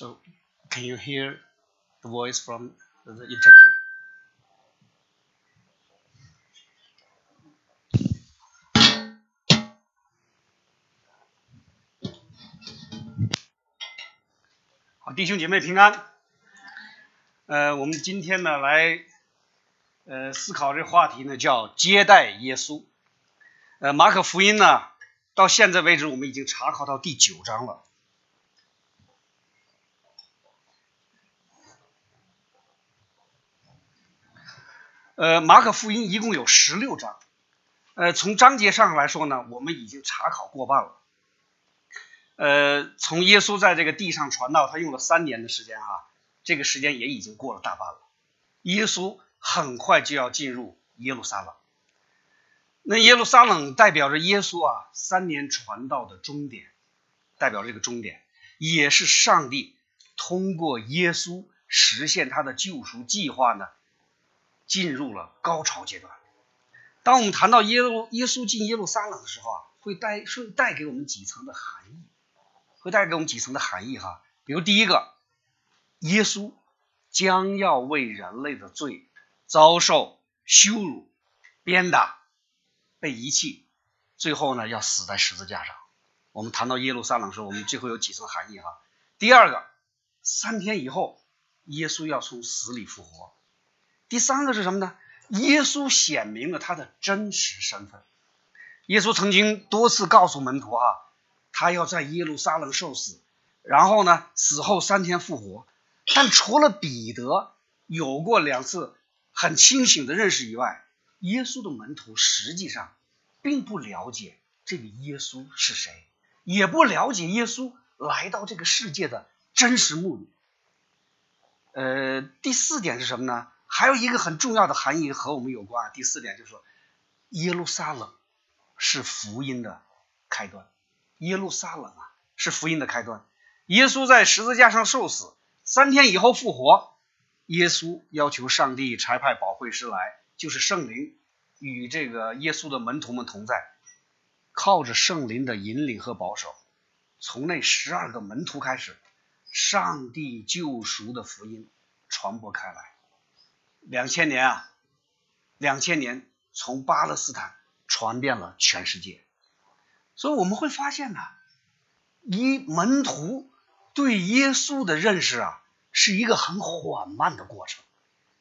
So, can you hear the voice from the interpreter? 好，弟兄姐妹平安。呃，我们今天呢来呃思考这话题呢，叫接待耶稣。呃，马可福音呢，到现在为止我们已经查考到第九章了。呃，马可福音一共有十六章，呃，从章节上来说呢，我们已经查考过半了。呃，从耶稣在这个地上传道，他用了三年的时间啊，这个时间也已经过了大半了。耶稣很快就要进入耶路撒冷，那耶路撒冷代表着耶稣啊三年传道的终点，代表这个终点，也是上帝通过耶稣实现他的救赎计划呢。进入了高潮阶段。当我们谈到耶路耶稣进耶路撒冷的时候啊，会带会带给我们几层的含义，会带给我们几层的含义哈。比如第一个，耶稣将要为人类的罪遭受羞辱、鞭打、被遗弃，最后呢要死在十字架上。我们谈到耶路撒冷的时候，我们最后有几层含义哈。第二个，三天以后，耶稣要从死里复活。第三个是什么呢？耶稣显明了他的真实身份。耶稣曾经多次告诉门徒哈，他要在耶路撒冷受死，然后呢，死后三天复活。但除了彼得有过两次很清醒的认识以外，耶稣的门徒实际上并不了解这个耶稣是谁，也不了解耶稣来到这个世界的真实目的。呃，第四点是什么呢？还有一个很重要的含义和我们有关。第四点就是说，耶路撒冷是福音的开端。耶路撒冷啊，是福音的开端。耶稣在十字架上受死，三天以后复活。耶稣要求上帝差派保惠师来，就是圣灵，与这个耶稣的门徒们同在，靠着圣灵的引领和保守，从那十二个门徒开始，上帝救赎的福音传播开来。两千年啊，两千年从巴勒斯坦传遍了全世界，所以我们会发现呢，一门徒对耶稣的认识啊，是一个很缓慢的过程，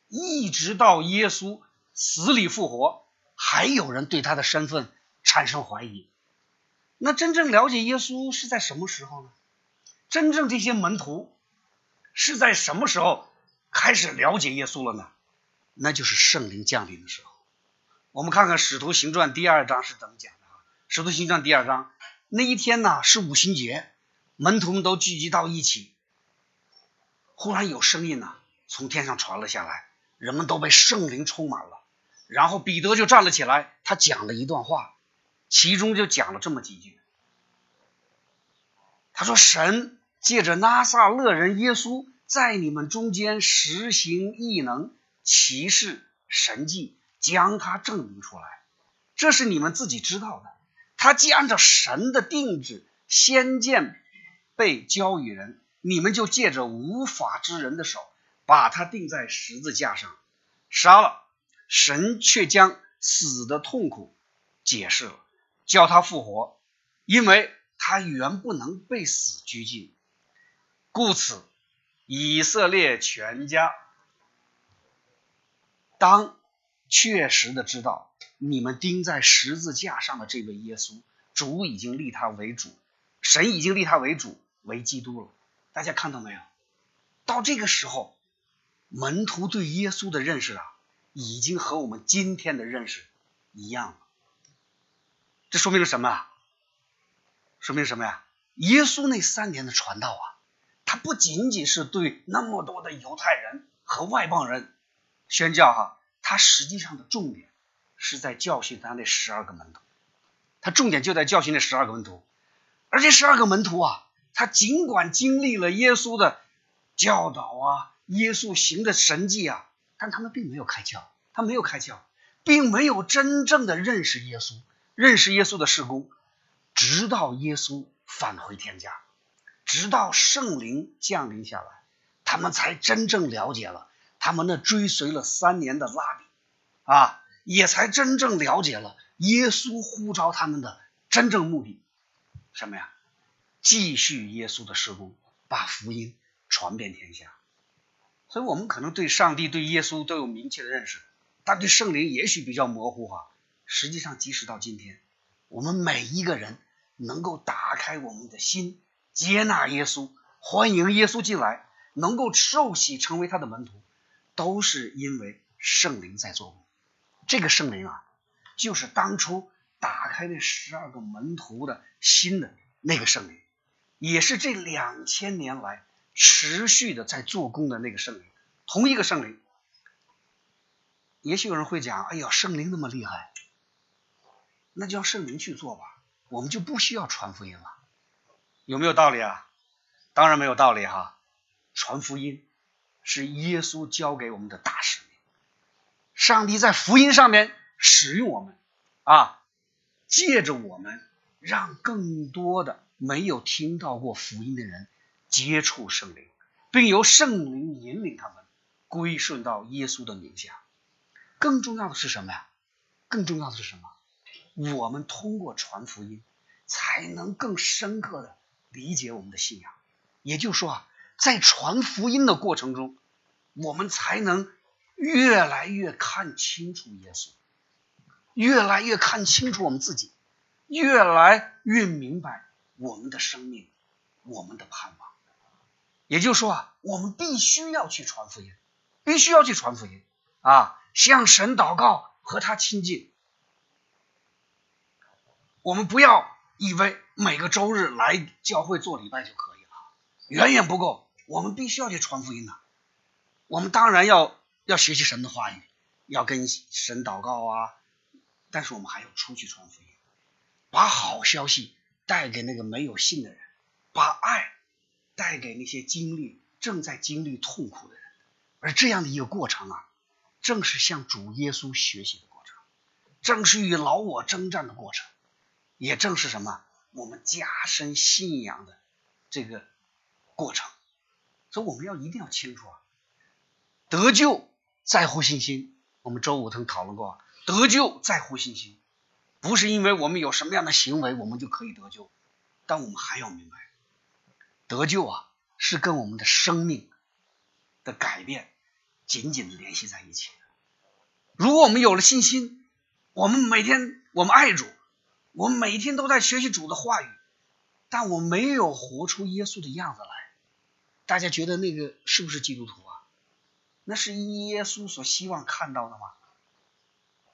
一直到耶稣死里复活，还有人对他的身份产生怀疑。那真正了解耶稣是在什么时候呢？真正这些门徒是在什么时候开始了解耶稣了呢？那就是圣灵降临的时候。我们看看《使徒行传》第二章是怎么讲的啊？《使徒行传》第二章那一天呢是五旬节，门徒们都聚集到一起。忽然有声音呢从天上传了下来，人们都被圣灵充满了。然后彼得就站了起来，他讲了一段话，其中就讲了这么几句。他说：“神借着拉萨勒人耶稣在你们中间实行异能。”骑士神迹将他证明出来，这是你们自己知道的。他既按照神的定制先见被交与人，你们就借着无法之人的手把他钉在十字架上杀了。神却将死的痛苦解释了，叫他复活，因为他原不能被死拘禁。故此，以色列全家。当确实的知道你们钉在十字架上的这位耶稣，主已经立他为主，神已经立他为主为基督了。大家看到没有？到这个时候，门徒对耶稣的认识啊，已经和我们今天的认识一样了。这说明了什么啊？说明什么呀？耶稣那三年的传道啊，他不仅仅是对那么多的犹太人和外邦人。宣教哈，他实际上的重点是在教训他那十二个门徒，他重点就在教训那十二个门徒，而这十二个门徒啊，他尽管经历了耶稣的教导啊，耶稣行的神迹啊，但他们并没有开窍，他没有开窍，并没有真正的认识耶稣，认识耶稣的事工，直到耶稣返回天家，直到圣灵降临下来，他们才真正了解了他们那追随了三年的拉比，啊，也才真正了解了耶稣呼召他们的真正目的，什么呀？继续耶稣的施工，把福音传遍天下。所以，我们可能对上帝、对耶稣都有明确的认识，但对圣灵也许比较模糊哈。实际上，即使到今天，我们每一个人能够打开我们的心。接纳耶稣，欢迎耶稣进来，能够受洗成为他的门徒，都是因为圣灵在做工。这个圣灵啊，就是当初打开那十二个门徒的心的那个圣灵，也是这两千年来持续的在做工的那个圣灵，同一个圣灵。也许有人会讲：“哎呀，圣灵那么厉害，那就让圣灵去做吧，我们就不需要传福音了。”有没有道理啊？当然没有道理哈！传福音是耶稣交给我们的大使命，上帝在福音上面使用我们啊，借着我们让更多的没有听到过福音的人接触圣灵，并由圣灵引领他们归顺到耶稣的名下。更重要的是什么呀？更重要的是什么？我们通过传福音，才能更深刻的。理解我们的信仰，也就是说啊，在传福音的过程中，我们才能越来越看清楚耶稣，越来越看清楚我们自己，越来越明白我们的生命，我们的盼望。也就是说啊，我们必须要去传福音，必须要去传福音啊，向神祷告，和他亲近。我们不要。以为每个周日来教会做礼拜就可以了，远远不够。我们必须要去传福音呐。我们当然要要学习神的话语，要跟神祷告啊。但是我们还要出去传福音，把好消息带给那个没有信的人，把爱带给那些经历正在经历痛苦的人。而这样的一个过程啊，正是向主耶稣学习的过程，正是与老我征战的过程。也正是什么，我们加深信仰的这个过程，所以我们要一定要清楚啊，得救在乎信心。我们周五曾讨论过，得救在乎信心，不是因为我们有什么样的行为我们就可以得救，但我们还要明白，得救啊是跟我们的生命的改变紧紧的联系在一起。如果我们有了信心，我们每天我们爱主。我们每天都在学习主的话语，但我没有活出耶稣的样子来。大家觉得那个是不是基督徒啊？那是耶稣所希望看到的吗？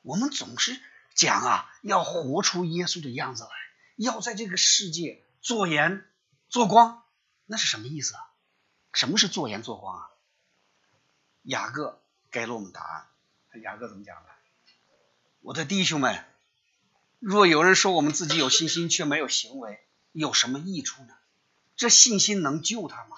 我们总是讲啊，要活出耶稣的样子来，要在这个世界做盐做光，那是什么意思啊？什么是做盐做光啊？雅各给了我们答案。雅各怎么讲的？我的弟兄们。若有人说我们自己有信心却没有行为，有什么益处呢？这信心能救他吗？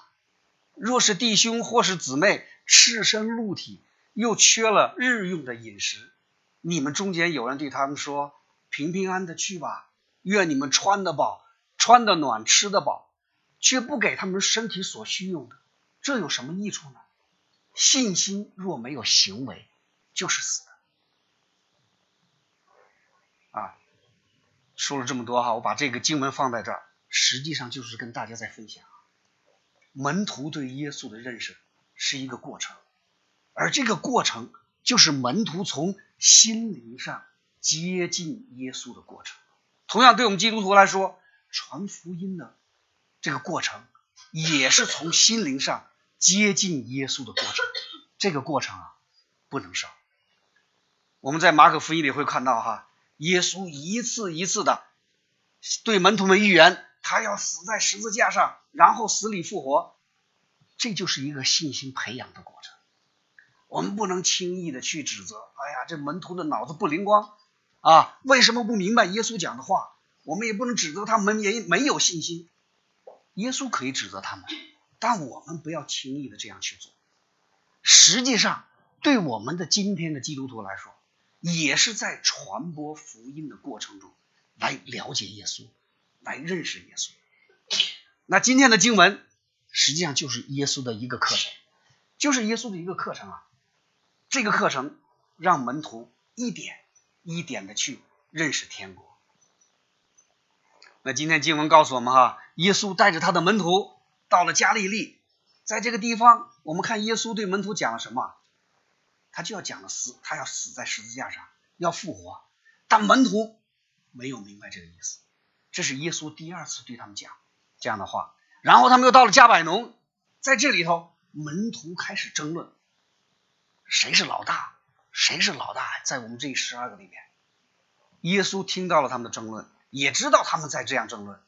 若是弟兄或是姊妹赤身露体，又缺了日用的饮食，你们中间有人对他们说：“平平安的去吧，愿你们穿得饱，穿得暖，吃得饱，却不给他们身体所需用的，这有什么益处呢？”信心若没有行为，就是死的。啊。说了这么多哈，我把这个经文放在这儿，实际上就是跟大家在分享，门徒对耶稣的认识是一个过程，而这个过程就是门徒从心灵上接近耶稣的过程。同样，对我们基督徒来说，传福音的这个过程也是从心灵上接近耶稣的过程。这个过程啊，不能少。我们在马可福音里会看到哈。耶稣一次一次的对门徒们预言，他要死在十字架上，然后死里复活，这就是一个信心培养的过程。我们不能轻易的去指责，哎呀，这门徒的脑子不灵光啊，为什么不明白耶稣讲的话？我们也不能指责他们也没有信心。耶稣可以指责他们，但我们不要轻易的这样去做。实际上，对我们的今天的基督徒来说，也是在传播福音的过程中，来了解耶稣，来认识耶稣。那今天的经文实际上就是耶稣的一个课程，就是耶稣的一个课程啊。这个课程让门徒一点一点的去认识天国。那今天经文告诉我们哈，耶稣带着他的门徒到了加利利，在这个地方，我们看耶稣对门徒讲了什么？他就要讲了死，他要死在十字架上，要复活。但门徒没有明白这个意思，这是耶稣第二次对他们讲这样的话。然后他们又到了加百农，在这里头，门徒开始争论，谁是老大？谁是老大？在我们这十二个里面，耶稣听到了他们的争论，也知道他们在这样争论，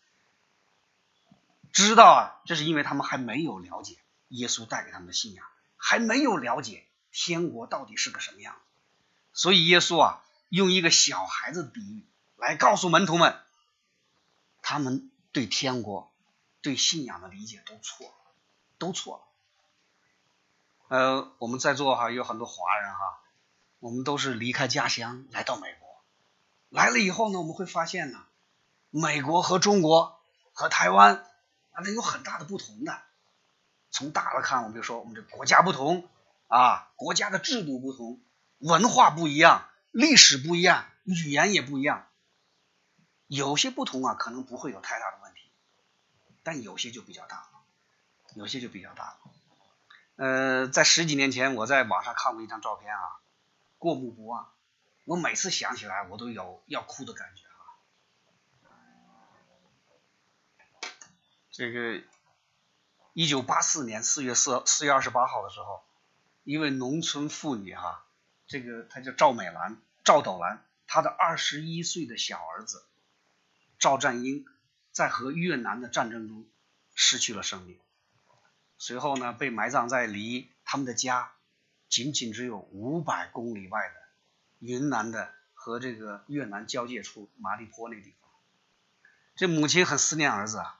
知道啊，这是因为他们还没有了解耶稣带给他们的信仰，还没有了解。天国到底是个什么样？所以耶稣啊，用一个小孩子的比喻来告诉门徒们，他们对天国、对信仰的理解都错了，都错了。呃，我们在座哈有很多华人哈，我们都是离开家乡来到美国，来了以后呢，我们会发现呢，美国和中国和台湾啊，那有很大的不同的。从大了看，我们就说我们这国家不同。啊，国家的制度不同，文化不一样，历史不一样，语言也不一样。有些不同啊，可能不会有太大的问题，但有些就比较大了，有些就比较大了。呃，在十几年前，我在网上看过一张照片啊，过目不忘。我每次想起来，我都有要哭的感觉啊。这个一九八四年四月四四月二十八号的时候。一位农村妇女哈，这个她叫赵美兰，赵斗兰，她的二十一岁的小儿子赵占英，在和越南的战争中失去了生命，随后呢被埋葬在离他们的家仅仅只有五百公里外的云南的和这个越南交界处麻栗坡那地方。这母亲很思念儿子啊，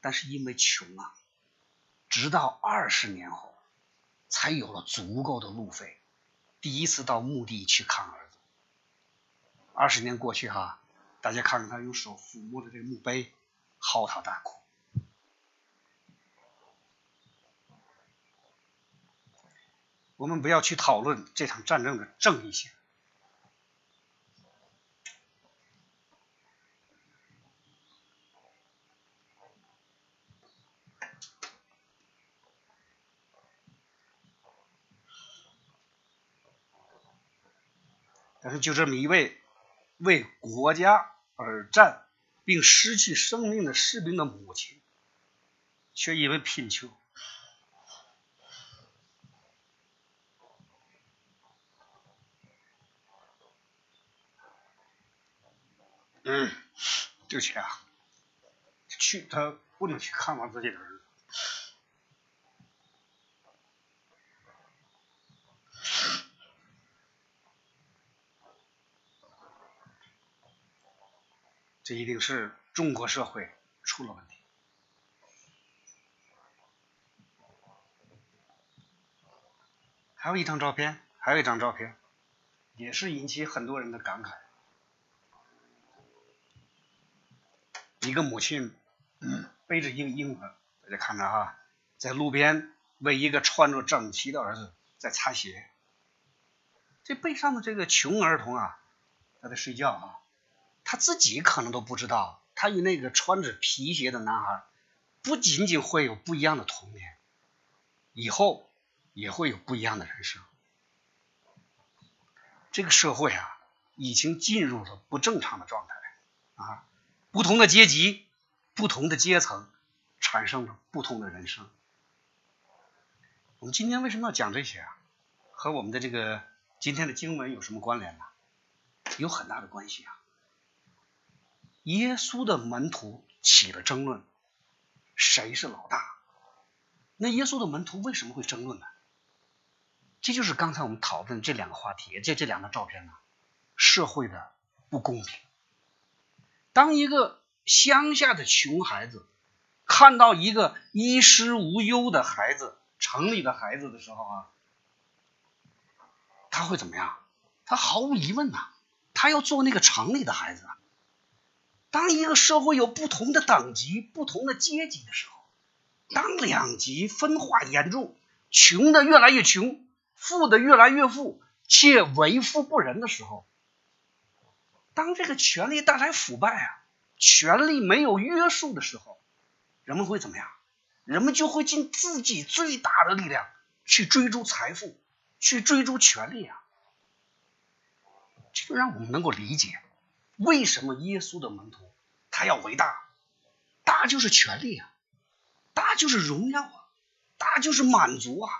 但是因为穷啊，直到二十年后。才有了足够的路费，第一次到墓地去看儿子。二十年过去哈，大家看看他用手抚摸着这个墓碑，嚎啕大哭。我们不要去讨论这场战争的正义性。但是，就这么一位为国家而战并失去生命的士兵的母亲，却因为贫穷，嗯，对不起啊，去他不能去看望自己的儿子。这一定是中国社会出了问题。还有一张照片，还有一张照片，也是引起很多人的感慨。一个母亲背着一个婴儿，大家看着哈，在路边为一个穿着整齐的儿子在擦鞋。这背上的这个穷儿童啊，他在睡觉啊。他自己可能都不知道，他与那个穿着皮鞋的男孩不仅仅会有不一样的童年，以后也会有不一样的人生。这个社会啊，已经进入了不正常的状态啊，不同的阶级、不同的阶层产生了不同的人生。我们今天为什么要讲这些啊？和我们的这个今天的经文有什么关联呢？有很大的关系啊。耶稣的门徒起了争论，谁是老大？那耶稣的门徒为什么会争论呢？这就是刚才我们讨论这两个话题，这这两张照片呢，社会的不公平。当一个乡下的穷孩子看到一个衣食无忧的孩子，城里的孩子的时候啊，他会怎么样？他毫无疑问呐，他要做那个城里的孩子啊。当一个社会有不同的等级、不同的阶级的时候，当两极分化严重，穷的越来越穷，富的越来越富，且为富不仁的时候，当这个权力带来腐败啊，权力没有约束的时候，人们会怎么样？人们就会尽自己最大的力量去追逐财富，去追逐权力啊！这就让我们能够理解，为什么耶稣的门徒他要伟大，大就是权力啊，大就是荣耀啊，大就是满足啊！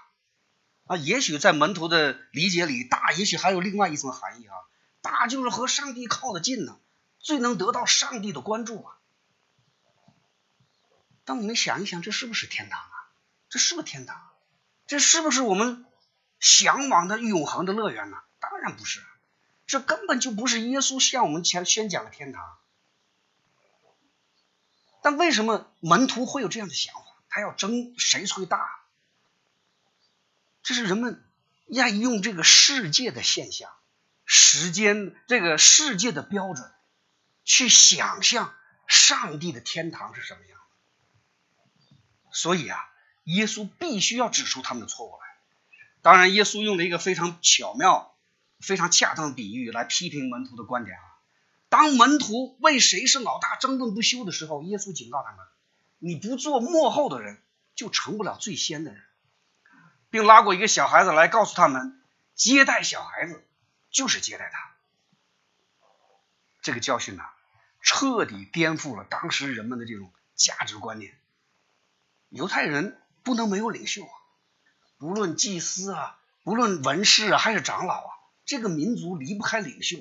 啊，也许在门徒的理解里，大也许还有另外一层含义啊，大就是和上帝靠得近呢，最能得到上帝的关注啊。但我们想一想，这是不是天堂啊？这是不是天堂？这是不是我们向往的永恒的乐园呢？当然不是，这根本就不是耶稣向我们前宣讲的天堂。但为什么门徒会有这样的想法？他要争谁最大？这是人们要用这个世界的现象、时间这个世界的标准去想象上帝的天堂是什么样的。所以啊，耶稣必须要指出他们的错误来。当然，耶稣用了一个非常巧妙、非常恰当的比喻来批评门徒的观点啊。当门徒为谁是老大争论不休的时候，耶稣警告他们：“你不做幕后的人，就成不了最先的人。”并拉过一个小孩子来告诉他们：“接待小孩子就是接待他。”这个教训呢，彻底颠覆了当时人们的这种价值观念。犹太人不能没有领袖啊！不论祭司啊，不论文士啊，还是长老啊，这个民族离不开领袖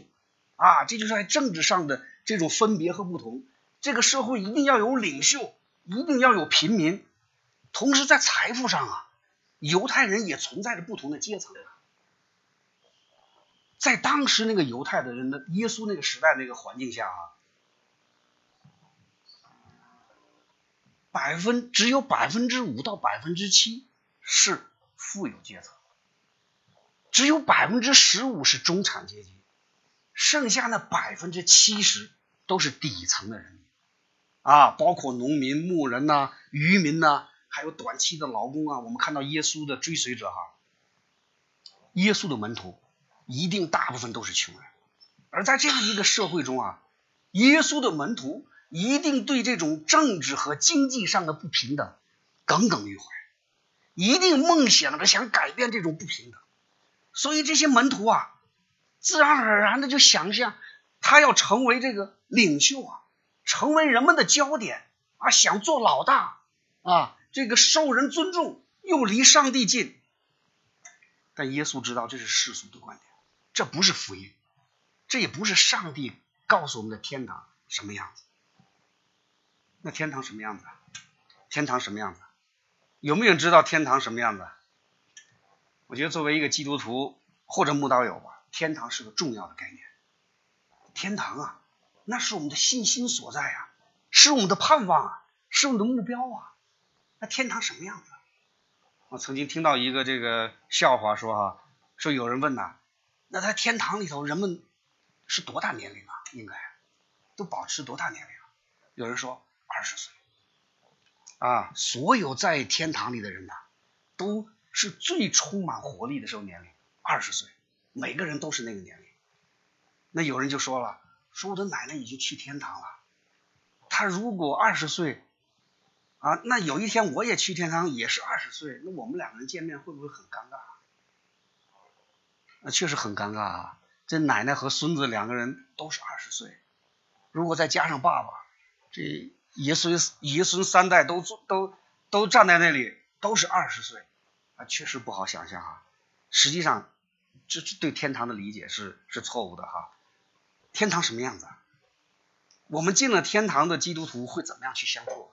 啊！这就是在政治上的这种分别和不同。这个社会一定要有领袖，一定要有平民。同时，在财富上啊，犹太人也存在着不同的阶层。在当时那个犹太的人的耶稣那个时代那个环境下啊。百分只有百分之五到百分之七是富有阶层，只有百分之十五是中产阶级，剩下那百分之七十都是底层的人民啊，包括农民、牧人呐、渔民呐，还有短期的劳工啊。我们看到耶稣的追随者哈，耶稣的门徒一定大部分都是穷人，而在这样一个社会中啊，耶稣的门徒。一定对这种政治和经济上的不平等耿耿于怀，一定梦想着想改变这种不平等，所以这些门徒啊，自然而然的就想象他要成为这个领袖啊，成为人们的焦点啊，想做老大啊，这个受人尊重又离上帝近。但耶稣知道这是世俗的观点，这不是福音，这也不是上帝告诉我们的天堂什么样子。那天堂什么样子？天堂什么样子？有没有人知道天堂什么样子？我觉得作为一个基督徒或者慕道友吧，天堂是个重要的概念。天堂啊，那是我们的信心所在啊，是我们的盼望啊，是我们的目标啊。那天堂什么样子？我曾经听到一个这个笑话说哈，说有人问呐，那在天堂里头人们是多大年龄啊？应该都保持多大年龄？啊有人说。二十岁啊！所有在天堂里的人呐，都是最充满活力的时候年龄，二十岁，每个人都是那个年龄。那有人就说了，说我的奶奶已经去天堂了，她如果二十岁啊，那有一天我也去天堂，也是二十岁，那我们两个人见面会不会很尴尬？那确实很尴尬啊！这奶奶和孙子两个人都是二十岁，如果再加上爸爸，这。爷孙爷孙三代都都都站在那里，都是二十岁，啊，确实不好想象啊。实际上，这这对天堂的理解是是错误的哈。天堂什么样子？我们进了天堂的基督徒会怎么样去相处？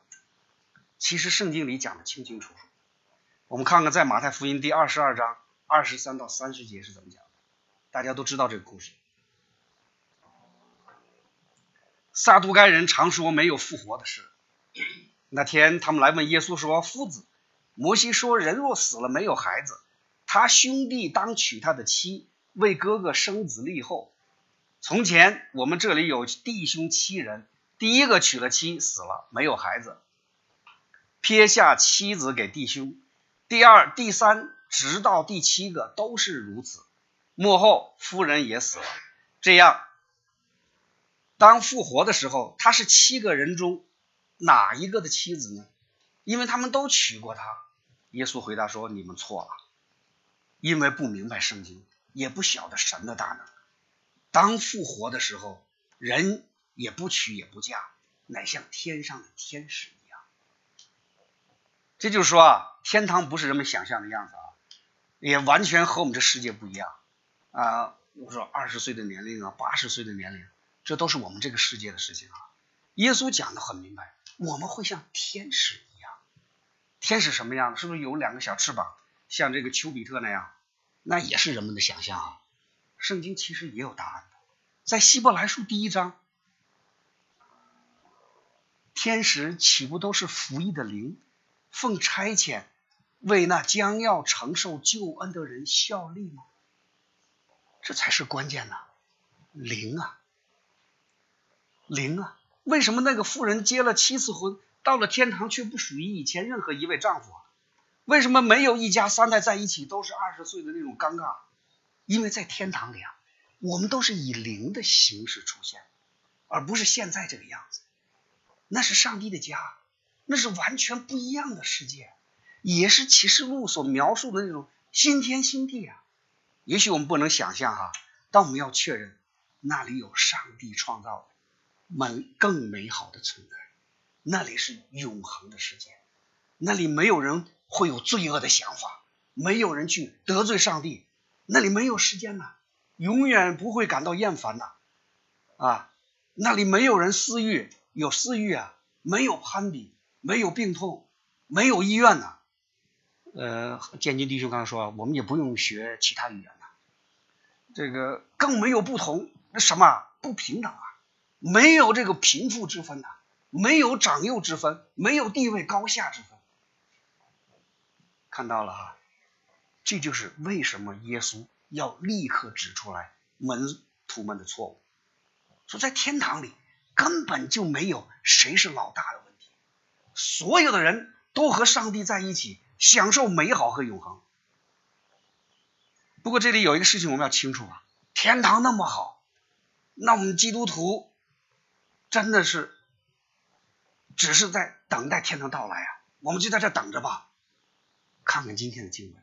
其实圣经里讲的清清楚楚。我们看看在马太福音第二十二章二十三到三十节是怎么讲的，大家都知道这个故事。撒都该人常说没有复活的事。那天他们来问耶稣说：“夫子，摩西说人若死了没有孩子，他兄弟当娶他的妻，为哥哥生子立后。从前我们这里有弟兄七人，第一个娶了妻死了，没有孩子，撇下妻子给弟兄。第二、第三，直到第七个都是如此。幕后夫人也死了，这样，当复活的时候，他是七个人中哪一个的妻子呢？因为他们都娶过她。耶稣回答说：“你们错了，因为不明白圣经，也不晓得神的大能。当复活的时候，人也不娶也不嫁，乃像天上的天使一样。”这就是说啊，天堂不是人们想象的样子啊，也完全和我们这世界不一样啊。我说二十岁的年龄啊，八十岁的年龄，这都是我们这个世界的事情啊。耶稣讲的很明白，我们会像天使。天使什么样？是不是有两个小翅膀，像这个丘比特那样？那也是人们的想象啊。圣经其实也有答案的，在希伯来书第一章，天使岂不都是服役的灵，奉差遣为那将要承受救恩的人效力吗？这才是关键呐，灵啊，灵啊！为什么那个妇人结了七次婚？到了天堂却不属于以前任何一位丈夫，为什么没有一家三代在一起都是二十岁的那种尴尬？因为在天堂里啊，我们都是以灵的形式出现，而不是现在这个样子。那是上帝的家，那是完全不一样的世界，也是启示录所描述的那种新天新地啊。也许我们不能想象哈，但我们要确认，那里有上帝创造的美更美好的存在。那里是永恒的世界，那里没有人会有罪恶的想法，没有人去得罪上帝，那里没有时间呐，永远不会感到厌烦呐，啊，那里没有人私欲，有私欲啊，没有攀比，没有病痛，没有医院呐，呃，建军弟兄刚才说，我们也不用学其他语言呐，这个更没有不同，那什么不平等啊，没有这个贫富之分呐。没有长幼之分，没有地位高下之分。看到了哈，这就是为什么耶稣要立刻指出来门徒们的错误，说在天堂里根本就没有谁是老大的问题，所有的人都和上帝在一起，享受美好和永恒。不过这里有一个事情我们要清楚啊，天堂那么好，那我们基督徒真的是。只是在等待天堂到来啊，我们就在这等着吧。看看今天的经文，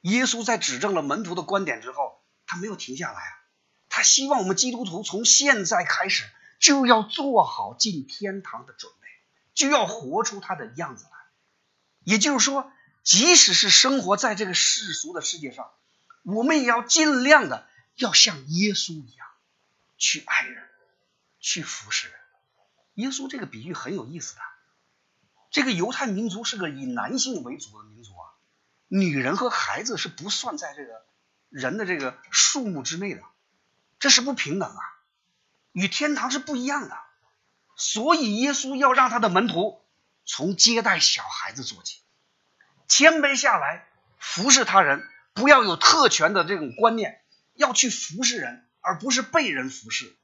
耶稣在指正了门徒的观点之后，他没有停下来啊，他希望我们基督徒从现在开始就要做好进天堂的准备，就要活出他的样子来。也就是说，即使是生活在这个世俗的世界上，我们也要尽量的要像耶稣一样去爱人，去服侍人。耶稣这个比喻很有意思的，这个犹太民族是个以男性为主的民族啊，女人和孩子是不算在这个人的这个数目之内的，这是不平等啊，与天堂是不一样的，所以耶稣要让他的门徒从接待小孩子做起，谦卑下来服侍他人，不要有特权的这种观念，要去服侍人，而不是被人服侍。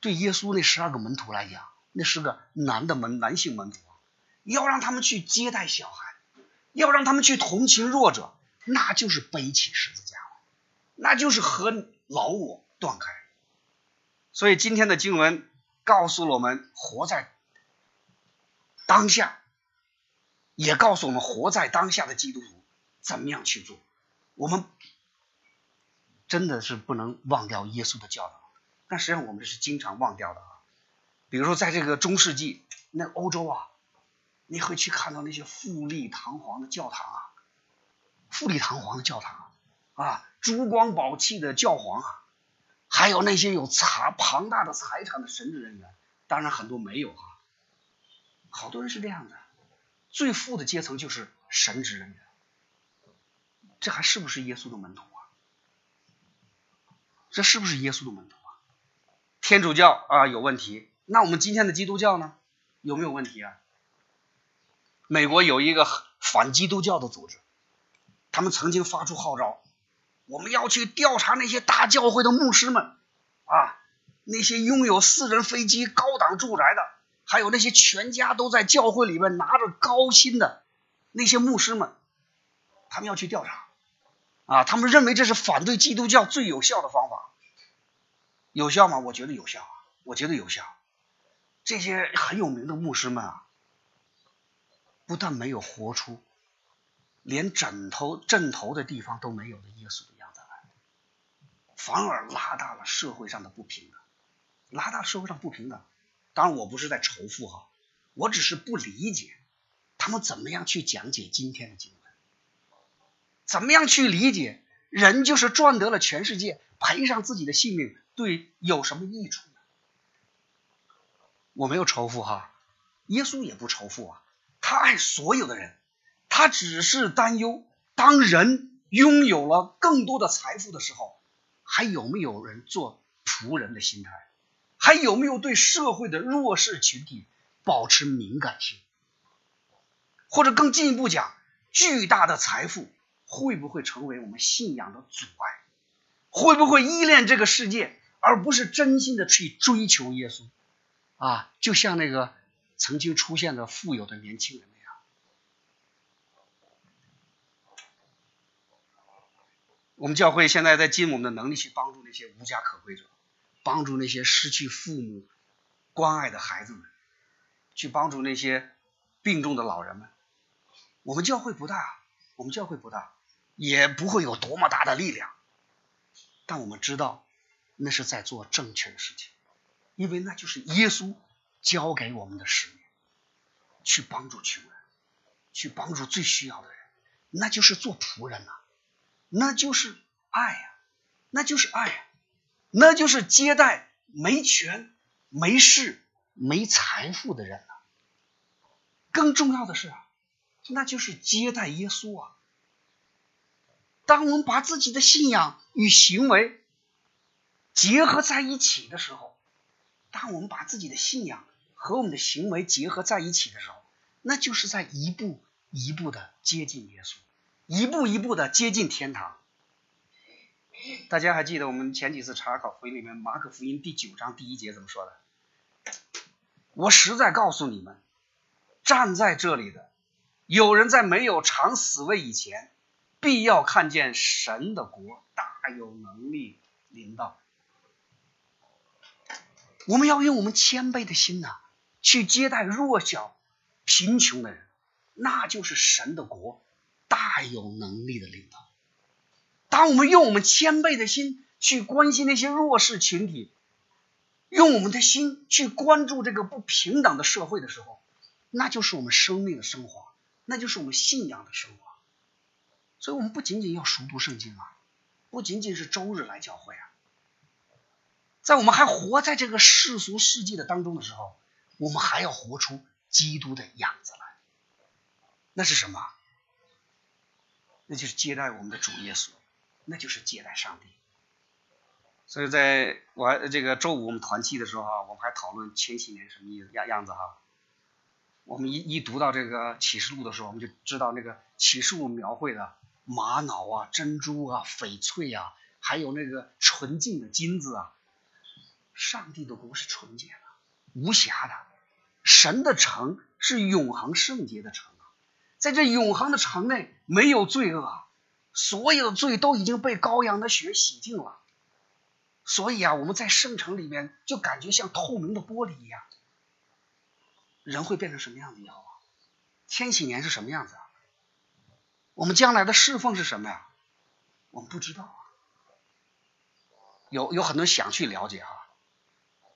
对耶稣那十二个门徒来讲。那是个男的门男性门徒，要让他们去接待小孩，要让他们去同情弱者，那就是背起十字架了，那就是和老我断开。所以今天的经文告诉了我们，活在当下，也告诉我们活在当下的基督徒怎么样去做。我们真的是不能忘掉耶稣的教导，但实际上我们是经常忘掉的啊。比如说，在这个中世纪，那欧洲啊，你会去看到那些富丽堂皇的教堂啊，富丽堂皇的教堂啊，啊珠光宝气的教皇啊，还有那些有财庞大的财产的神职人员，当然很多没有哈，好多人是这样的，最富的阶层就是神职人员，这还是不是耶稣的门徒啊？这是不是耶稣的门徒啊？天主教啊有问题。那我们今天的基督教呢，有没有问题啊？美国有一个反基督教的组织，他们曾经发出号召，我们要去调查那些大教会的牧师们啊，那些拥有私人飞机、高档住宅的，还有那些全家都在教会里面拿着高薪的那些牧师们，他们要去调查，啊，他们认为这是反对基督教最有效的方法，有效吗？我觉得有效啊，我觉得有效。这些很有名的牧师们啊，不但没有活出连枕头枕头的地方都没有的耶稣的样子来，反而拉大了社会上的不平等，拉大社会上不平等。当然，我不是在仇富哈，我只是不理解他们怎么样去讲解今天的经文，怎么样去理解人就是赚得了全世界，赔上自己的性命，对有什么益处？我没有仇富哈，耶稣也不仇富啊，他爱所有的人，他只是担忧，当人拥有了更多的财富的时候，还有没有人做仆人的心态？还有没有对社会的弱势群体保持敏感性？或者更进一步讲，巨大的财富会不会成为我们信仰的阻碍？会不会依恋这个世界，而不是真心的去追求耶稣？啊，就像那个曾经出现的富有的年轻人那样。我们教会现在在尽我们的能力去帮助那些无家可归者。帮助那些失去父母关爱的孩子们，去帮助那些病重的老人们。我们教会不大，我们教会不大，也不会有多么大的力量，但我们知道那是在做正确的事情，因为那就是耶稣交给我们的使命，去帮助穷人，去帮助最需要的人，那就是做仆人呐，那就是爱呀，那就是爱呀。那就是接待没权、没势、没财富的人了。更重要的是啊，那就是接待耶稣啊。当我们把自己的信仰与行为结合在一起的时候，当我们把自己的信仰和我们的行为结合在一起的时候，那就是在一步一步的接近耶稣，一步一步的接近天堂。大家还记得我们前几次查考福音里面马可福音第九章第一节怎么说的？我实在告诉你们，站在这里的有人在没有尝死味以前，必要看见神的国大有能力临到。我们要用我们谦卑的心呐，去接待弱小、贫穷的人，那就是神的国大有能力的领导。当我们用我们谦卑的心去关心那些弱势群体，用我们的心去关注这个不平等的社会的时候，那就是我们生命的升华，那就是我们信仰的升华。所以，我们不仅仅要熟读圣经啊，不仅仅是周日来教会啊，在我们还活在这个世俗世界的当中的时候，我们还要活出基督的样子来。那是什么？那就是接待我们的主耶稣。那就是接待上帝，所以在我这个周五我们团契的时候啊，我们还讨论千禧年什么意思样样子哈。我们一一读到这个启示录的时候，我们就知道那个启示录描绘的玛瑙啊、珍珠啊、翡翠啊，还有那个纯净的金子啊。上帝的国是纯洁的、无瑕的，神的城是永恒圣洁的城啊，在这永恒的城内没有罪恶。所有的罪都已经被羔羊的血洗净了，所以啊，我们在圣城里面就感觉像透明的玻璃一样。人会变成什么样子以后啊？千禧年是什么样子啊？我们将来的侍奉是什么呀？我们不知道啊。有有很多想去了解哈，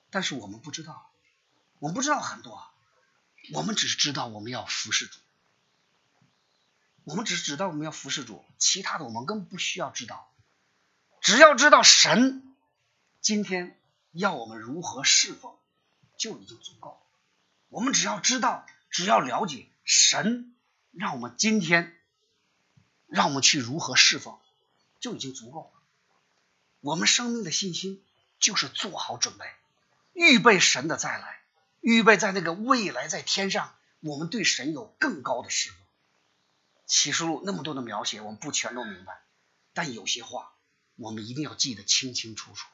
但是我们不知道，我们不知道很多，我们只是知道我们要服侍主。我们只是知道我们要服侍主，其他的我们根本不需要知道。只要知道神今天要我们如何侍奉，就已经足够。我们只要知道，只要了解神让我们今天让我们去如何侍奉，就已经足够了。我们生命的信心就是做好准备，预备神的再来，预备在那个未来在天上，我们对神有更高的侍奉。启示录那么多的描写，我们不全都明白，但有些话我们一定要记得清清楚楚。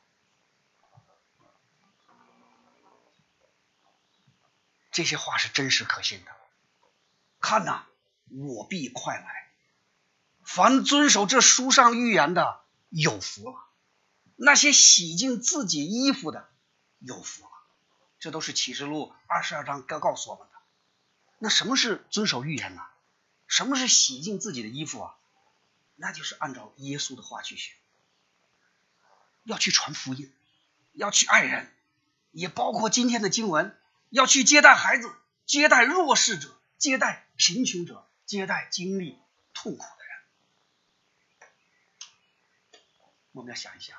这些话是真实可信的。看呐，我必快来。凡遵守这书上预言的，有福了；那些洗净自己衣服的，有福了。这都是启示录二十二章告告诉我们的。那什么是遵守预言呢？什么是洗净自己的衣服啊？那就是按照耶稣的话去行，要去传福音，要去爱人，也包括今天的经文，要去接待孩子，接待弱势者，接待贫穷者，接待经历痛苦的人。我们要想一想，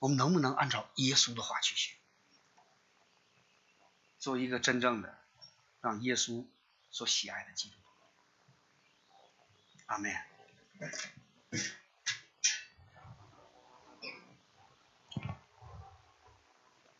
我们能不能按照耶稣的话去学，做一个真正的让耶稣所喜爱的基督徒？阿门。